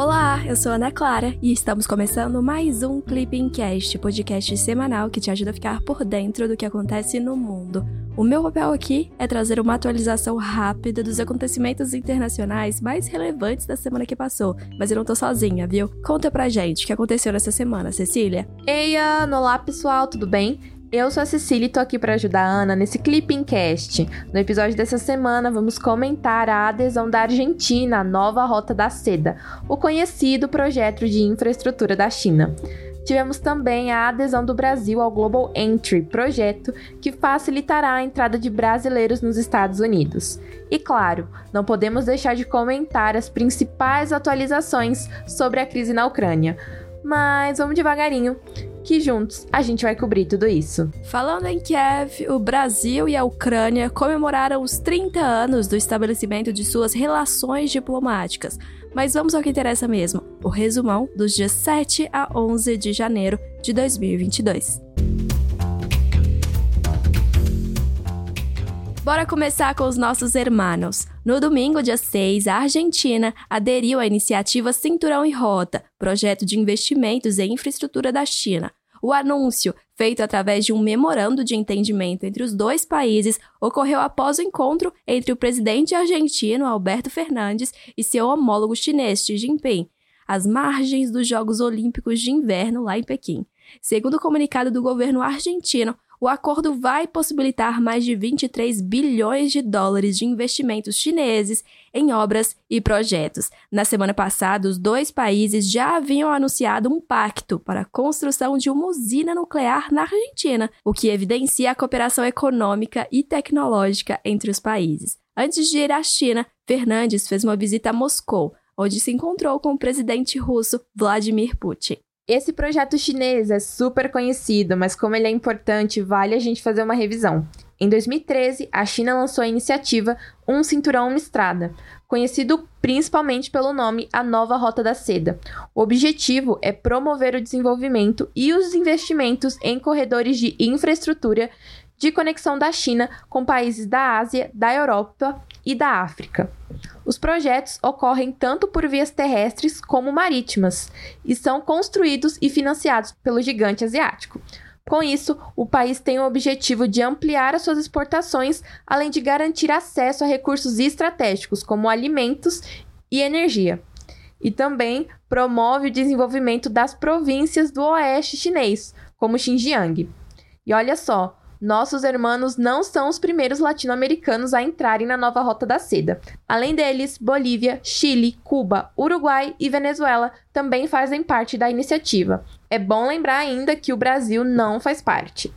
Olá, eu sou Ana Clara e estamos começando mais um Clipping Cast, podcast semanal que te ajuda a ficar por dentro do que acontece no mundo. O meu papel aqui é trazer uma atualização rápida dos acontecimentos internacionais mais relevantes da semana que passou, mas eu não tô sozinha, viu? Conta pra gente o que aconteceu nessa semana, Cecília. Ei, Ana, olá pessoal, tudo bem? Eu sou a Cecília e tô aqui para ajudar a Ana nesse Clipping Cast. No episódio dessa semana, vamos comentar a adesão da Argentina à nova Rota da Seda, o conhecido projeto de infraestrutura da China. Tivemos também a adesão do Brasil ao Global Entry, projeto que facilitará a entrada de brasileiros nos Estados Unidos. E claro, não podemos deixar de comentar as principais atualizações sobre a crise na Ucrânia. Mas vamos devagarinho que juntos a gente vai cobrir tudo isso. Falando em Kiev, o Brasil e a Ucrânia comemoraram os 30 anos do estabelecimento de suas relações diplomáticas. Mas vamos ao que interessa mesmo: o resumão dos dias 7 a 11 de janeiro de 2022. Bora começar com os nossos hermanos. No domingo, dia 6, a Argentina aderiu à iniciativa Cinturão e Rota, projeto de investimentos em infraestrutura da China. O anúncio, feito através de um memorando de entendimento entre os dois países, ocorreu após o encontro entre o presidente argentino Alberto Fernandes e seu homólogo chinês Xi Jinping, às margens dos Jogos Olímpicos de Inverno lá em Pequim. Segundo o comunicado do governo argentino, o acordo vai possibilitar mais de 23 bilhões de dólares de investimentos chineses em obras e projetos. Na semana passada, os dois países já haviam anunciado um pacto para a construção de uma usina nuclear na Argentina, o que evidencia a cooperação econômica e tecnológica entre os países. Antes de ir à China, Fernandes fez uma visita a Moscou, onde se encontrou com o presidente russo Vladimir Putin. Esse projeto chinês é super conhecido, mas como ele é importante, vale a gente fazer uma revisão. Em 2013, a China lançou a iniciativa Um Cinturão Uma Estrada, conhecido principalmente pelo nome A Nova Rota da Seda. O objetivo é promover o desenvolvimento e os investimentos em corredores de infraestrutura de conexão da China com países da Ásia, da Europa e da África. Os projetos ocorrem tanto por vias terrestres como marítimas e são construídos e financiados pelo gigante asiático. Com isso, o país tem o objetivo de ampliar as suas exportações, além de garantir acesso a recursos estratégicos como alimentos e energia. E também promove o desenvolvimento das províncias do oeste chinês, como Xinjiang. E olha só, nossos hermanos não são os primeiros latino-americanos a entrarem na nova Rota da Seda. Além deles, Bolívia, Chile, Cuba, Uruguai e Venezuela também fazem parte da iniciativa. É bom lembrar ainda que o Brasil não faz parte.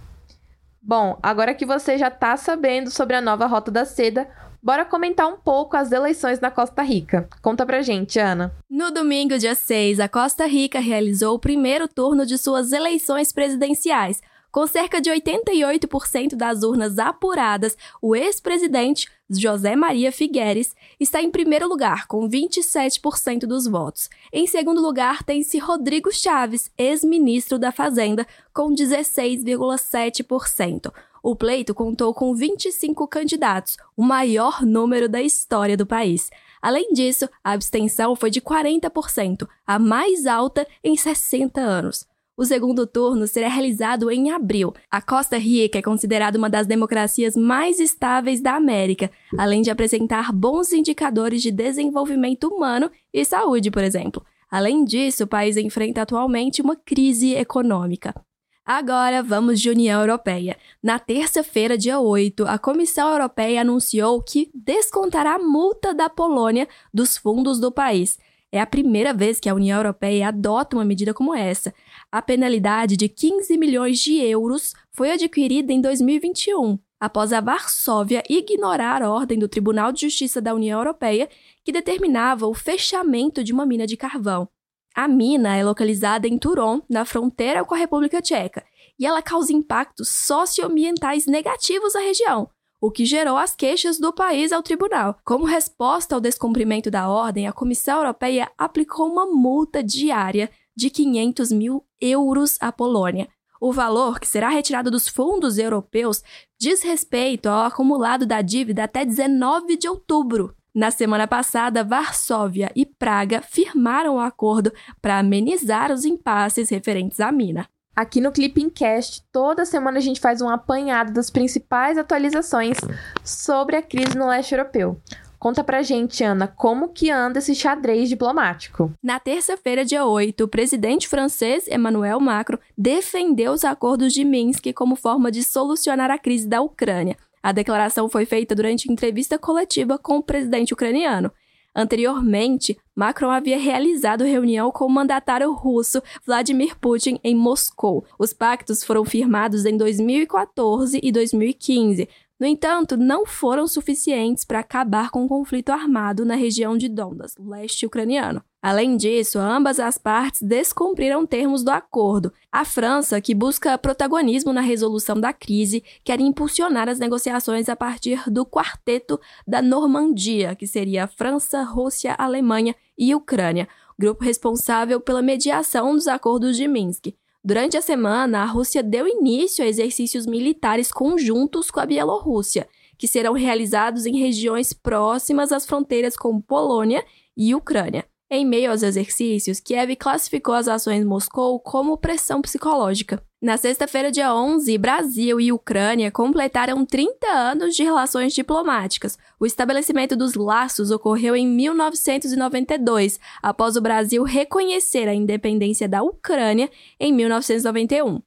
Bom, agora que você já está sabendo sobre a nova Rota da Seda, Bora comentar um pouco as eleições na Costa Rica. Conta pra gente, Ana. No domingo, dia 6, a Costa Rica realizou o primeiro turno de suas eleições presidenciais, com cerca de 88% das urnas apuradas, o ex-presidente José Maria Figueres está em primeiro lugar, com 27% dos votos. Em segundo lugar, tem-se Rodrigo Chaves, ex-ministro da Fazenda, com 16,7%. O pleito contou com 25 candidatos, o maior número da história do país. Além disso, a abstenção foi de 40%, a mais alta em 60 anos. O segundo turno será realizado em abril. A Costa Rica é considerada uma das democracias mais estáveis da América, além de apresentar bons indicadores de desenvolvimento humano e saúde, por exemplo. Além disso, o país enfrenta atualmente uma crise econômica. Agora vamos de União Europeia. Na terça-feira, dia 8, a Comissão Europeia anunciou que descontará a multa da Polônia dos fundos do país. É a primeira vez que a União Europeia adota uma medida como essa. A penalidade de 15 milhões de euros foi adquirida em 2021, após a Varsóvia ignorar a ordem do Tribunal de Justiça da União Europeia que determinava o fechamento de uma mina de carvão. A mina é localizada em Turon, na fronteira com a República Tcheca, e ela causa impactos socioambientais negativos à região, o que gerou as queixas do país ao tribunal. Como resposta ao descumprimento da ordem, a Comissão Europeia aplicou uma multa diária de 500 mil euros à Polônia. O valor, que será retirado dos fundos europeus, diz respeito ao acumulado da dívida até 19 de outubro. Na semana passada, Varsóvia e Praga firmaram o um acordo para amenizar os impasses referentes à mina. Aqui no Clippingcast, toda semana a gente faz um apanhado das principais atualizações sobre a crise no leste europeu. Conta pra gente, Ana, como que anda esse xadrez diplomático? Na terça-feira, dia 8, o presidente francês Emmanuel Macron defendeu os acordos de Minsk como forma de solucionar a crise da Ucrânia. A declaração foi feita durante entrevista coletiva com o presidente ucraniano. Anteriormente, Macron havia realizado reunião com o mandatário russo Vladimir Putin em Moscou. Os pactos foram firmados em 2014 e 2015. No entanto, não foram suficientes para acabar com o conflito armado na região de Donbas, leste ucraniano. Além disso, ambas as partes descumpriram termos do acordo. A França, que busca protagonismo na resolução da crise, quer impulsionar as negociações a partir do Quarteto da Normandia, que seria França, Rússia, Alemanha e Ucrânia, grupo responsável pela mediação dos acordos de Minsk. Durante a semana, a Rússia deu início a exercícios militares conjuntos com a Bielorrússia, que serão realizados em regiões próximas às fronteiras com Polônia e Ucrânia. Em meio aos exercícios, Kiev classificou as ações Moscou como pressão psicológica. Na sexta-feira, dia 11, Brasil e Ucrânia completaram 30 anos de relações diplomáticas. O estabelecimento dos laços ocorreu em 1992, após o Brasil reconhecer a independência da Ucrânia em 1991.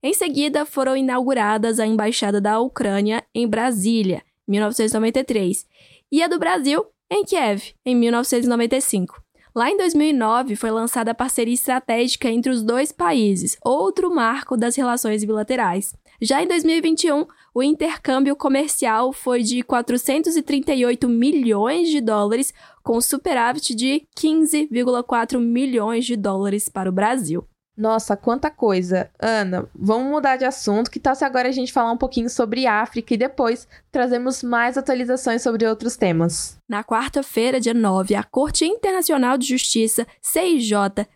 Em seguida, foram inauguradas a Embaixada da Ucrânia em Brasília, 1993, e a do Brasil em Kiev, em 1995. Lá em 2009, foi lançada a parceria estratégica entre os dois países, outro marco das relações bilaterais. Já em 2021, o intercâmbio comercial foi de 438 milhões de dólares, com superávit de 15,4 milhões de dólares para o Brasil. Nossa, quanta coisa. Ana, vamos mudar de assunto. Que tal se agora a gente falar um pouquinho sobre África e depois trazemos mais atualizações sobre outros temas? Na quarta-feira, dia 9, a Corte Internacional de Justiça, CIJ,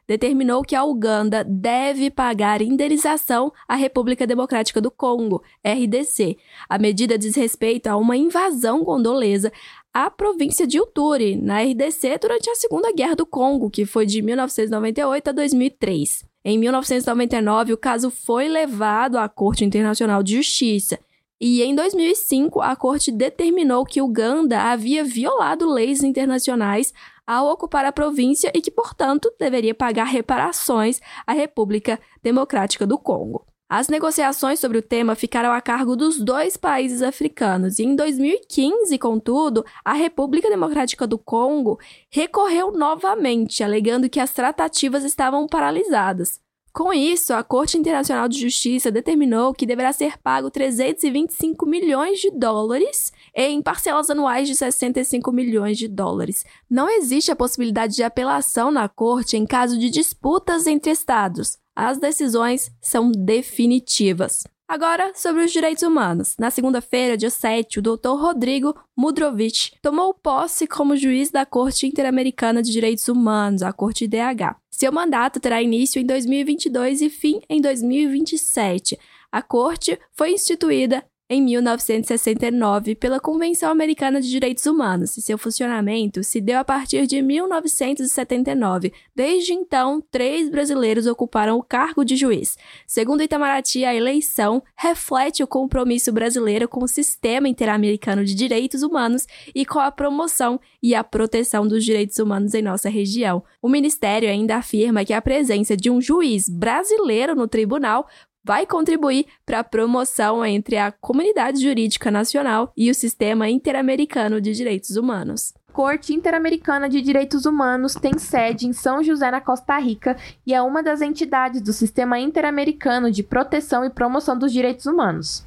determinou que a Uganda deve pagar indenização à República Democrática do Congo, RDC. A medida diz respeito a uma invasão condolesa à província de Uturi, na RDC, durante a Segunda Guerra do Congo, que foi de 1998 a 2003. Em 1999, o caso foi levado à Corte Internacional de Justiça. E em 2005, a corte determinou que Uganda havia violado leis internacionais ao ocupar a província e que, portanto, deveria pagar reparações à República Democrática do Congo. As negociações sobre o tema ficaram a cargo dos dois países africanos e em 2015, contudo, a República Democrática do Congo recorreu novamente, alegando que as tratativas estavam paralisadas. Com isso, a Corte Internacional de Justiça determinou que deverá ser pago 325 milhões de dólares em parcelas anuais de 65 milhões de dólares. Não existe a possibilidade de apelação na Corte em caso de disputas entre Estados as decisões são definitivas. Agora, sobre os direitos humanos. Na segunda-feira, dia 7, o Dr. Rodrigo Mudrovich tomou posse como juiz da Corte Interamericana de Direitos Humanos, a Corte IDH. Seu mandato terá início em 2022 e fim em 2027. A Corte foi instituída em 1969 pela Convenção Americana de Direitos Humanos e seu funcionamento se deu a partir de 1979. Desde então, três brasileiros ocuparam o cargo de juiz. Segundo Itamaraty, a eleição reflete o compromisso brasileiro com o sistema interamericano de direitos humanos e com a promoção e a proteção dos direitos humanos em nossa região. O ministério ainda afirma que a presença de um juiz brasileiro no tribunal vai contribuir para a promoção entre a comunidade jurídica nacional e o sistema interamericano de direitos humanos. Corte Interamericana de Direitos Humanos tem sede em São José, na Costa Rica, e é uma das entidades do Sistema Interamericano de Proteção e Promoção dos Direitos Humanos.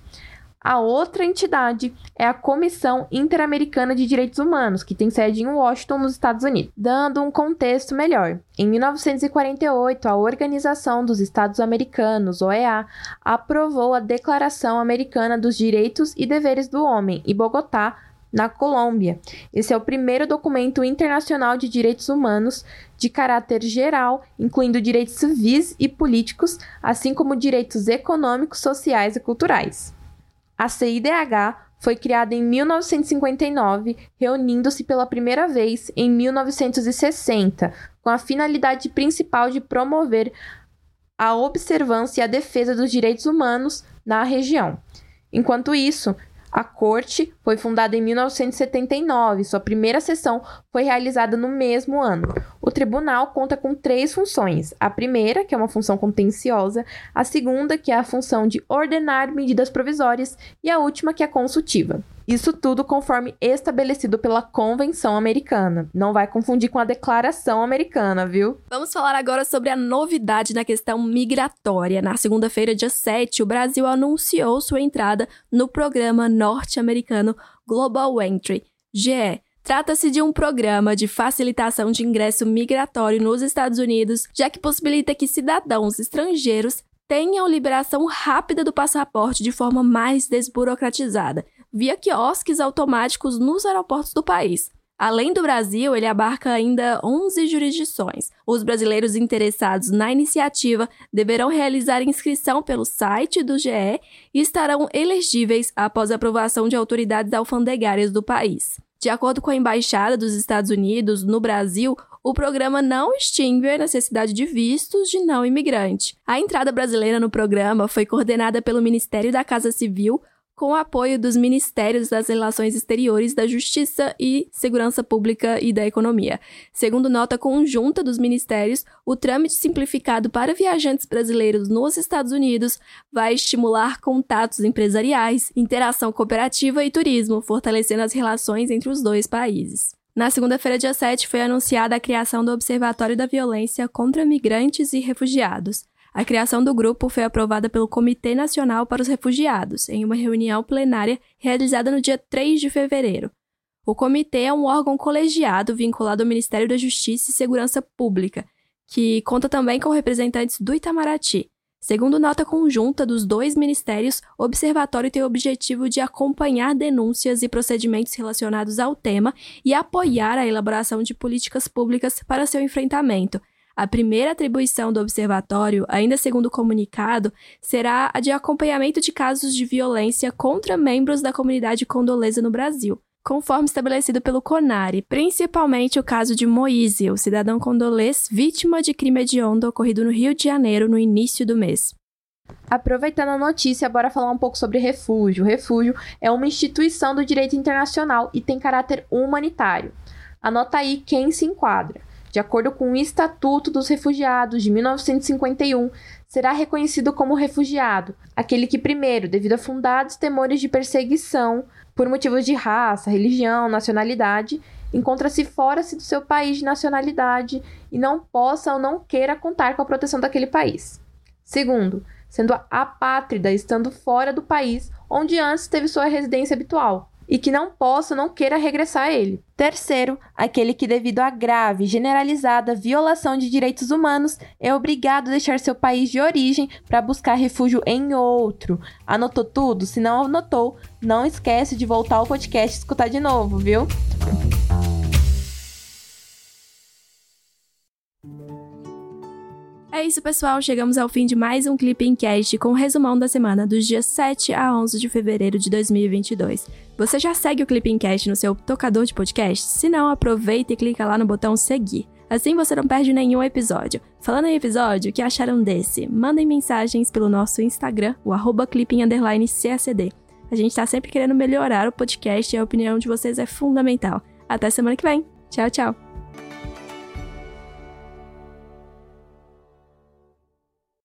A outra entidade é a Comissão Interamericana de Direitos Humanos, que tem sede em Washington, nos Estados Unidos. Dando um contexto melhor, em 1948, a Organização dos Estados Americanos, OEA, aprovou a Declaração Americana dos Direitos e Deveres do Homem em Bogotá, na Colômbia. Esse é o primeiro documento internacional de direitos humanos de caráter geral, incluindo direitos civis e políticos, assim como direitos econômicos, sociais e culturais. A CIDH foi criada em 1959, reunindo-se pela primeira vez em 1960, com a finalidade principal de promover a observância e a defesa dos direitos humanos na região. Enquanto isso, a corte foi fundada em 1979, sua primeira sessão foi realizada no mesmo ano. O tribunal conta com três funções: a primeira, que é uma função contenciosa, a segunda, que é a função de ordenar medidas provisórias, e a última, que é consultiva. Isso tudo conforme estabelecido pela Convenção Americana. Não vai confundir com a Declaração Americana, viu? Vamos falar agora sobre a novidade na questão migratória. Na segunda-feira, dia 7, o Brasil anunciou sua entrada no programa norte-americano Global Entry, GE. Trata-se de um programa de facilitação de ingresso migratório nos Estados Unidos, já que possibilita que cidadãos estrangeiros tenham liberação rápida do passaporte de forma mais desburocratizada via quiosques automáticos nos aeroportos do país. Além do Brasil, ele abarca ainda 11 jurisdições. Os brasileiros interessados na iniciativa deverão realizar inscrição pelo site do GE e estarão elegíveis após aprovação de autoridades alfandegárias do país. De acordo com a Embaixada dos Estados Unidos no Brasil, o programa não extingue a necessidade de vistos de não imigrante. A entrada brasileira no programa foi coordenada pelo Ministério da Casa Civil, com o apoio dos Ministérios das Relações Exteriores, da Justiça e Segurança Pública e da Economia. Segundo nota conjunta dos ministérios, o trâmite simplificado para viajantes brasileiros nos Estados Unidos vai estimular contatos empresariais, interação cooperativa e turismo, fortalecendo as relações entre os dois países. Na segunda-feira, dia 7, foi anunciada a criação do Observatório da Violência contra Migrantes e Refugiados. A criação do grupo foi aprovada pelo Comitê Nacional para os Refugiados, em uma reunião plenária realizada no dia 3 de fevereiro. O comitê é um órgão colegiado vinculado ao Ministério da Justiça e Segurança Pública, que conta também com representantes do Itamaraty. Segundo nota conjunta dos dois ministérios, o observatório tem o objetivo de acompanhar denúncias e procedimentos relacionados ao tema e apoiar a elaboração de políticas públicas para seu enfrentamento, a primeira atribuição do observatório, ainda segundo o comunicado, será a de acompanhamento de casos de violência contra membros da comunidade condolesa no Brasil, conforme estabelecido pelo CONARE, principalmente o caso de Moise, o cidadão condolês vítima de crime hediondo ocorrido no Rio de Janeiro no início do mês. Aproveitando a notícia, bora falar um pouco sobre refúgio. O refúgio é uma instituição do direito internacional e tem caráter humanitário. Anota aí quem se enquadra. De acordo com o Estatuto dos Refugiados de 1951, será reconhecido como refugiado aquele que, primeiro, devido a fundados temores de perseguição por motivos de raça, religião, nacionalidade, encontra-se fora do seu país de nacionalidade e não possa ou não queira contar com a proteção daquele país. Segundo, sendo apátrida, estando fora do país onde antes teve sua residência habitual e que não possa ou não queira regressar a ele. Terceiro, aquele que, devido à grave, generalizada violação de direitos humanos, é obrigado a deixar seu país de origem para buscar refúgio em outro. Anotou tudo? Se não anotou, não esquece de voltar ao podcast e escutar de novo, viu? É isso, pessoal. Chegamos ao fim de mais um Clipping Cast com o resumão da semana dos dias 7 a 11 de fevereiro de 2022. Você já segue o Clipping Cast no seu tocador de podcast? Se não, aproveita e clica lá no botão seguir. Assim você não perde nenhum episódio. Falando em episódio, o que acharam desse? Mandem mensagens pelo nosso Instagram, o arroba. A gente tá sempre querendo melhorar o podcast e a opinião de vocês é fundamental. Até semana que vem. Tchau, tchau.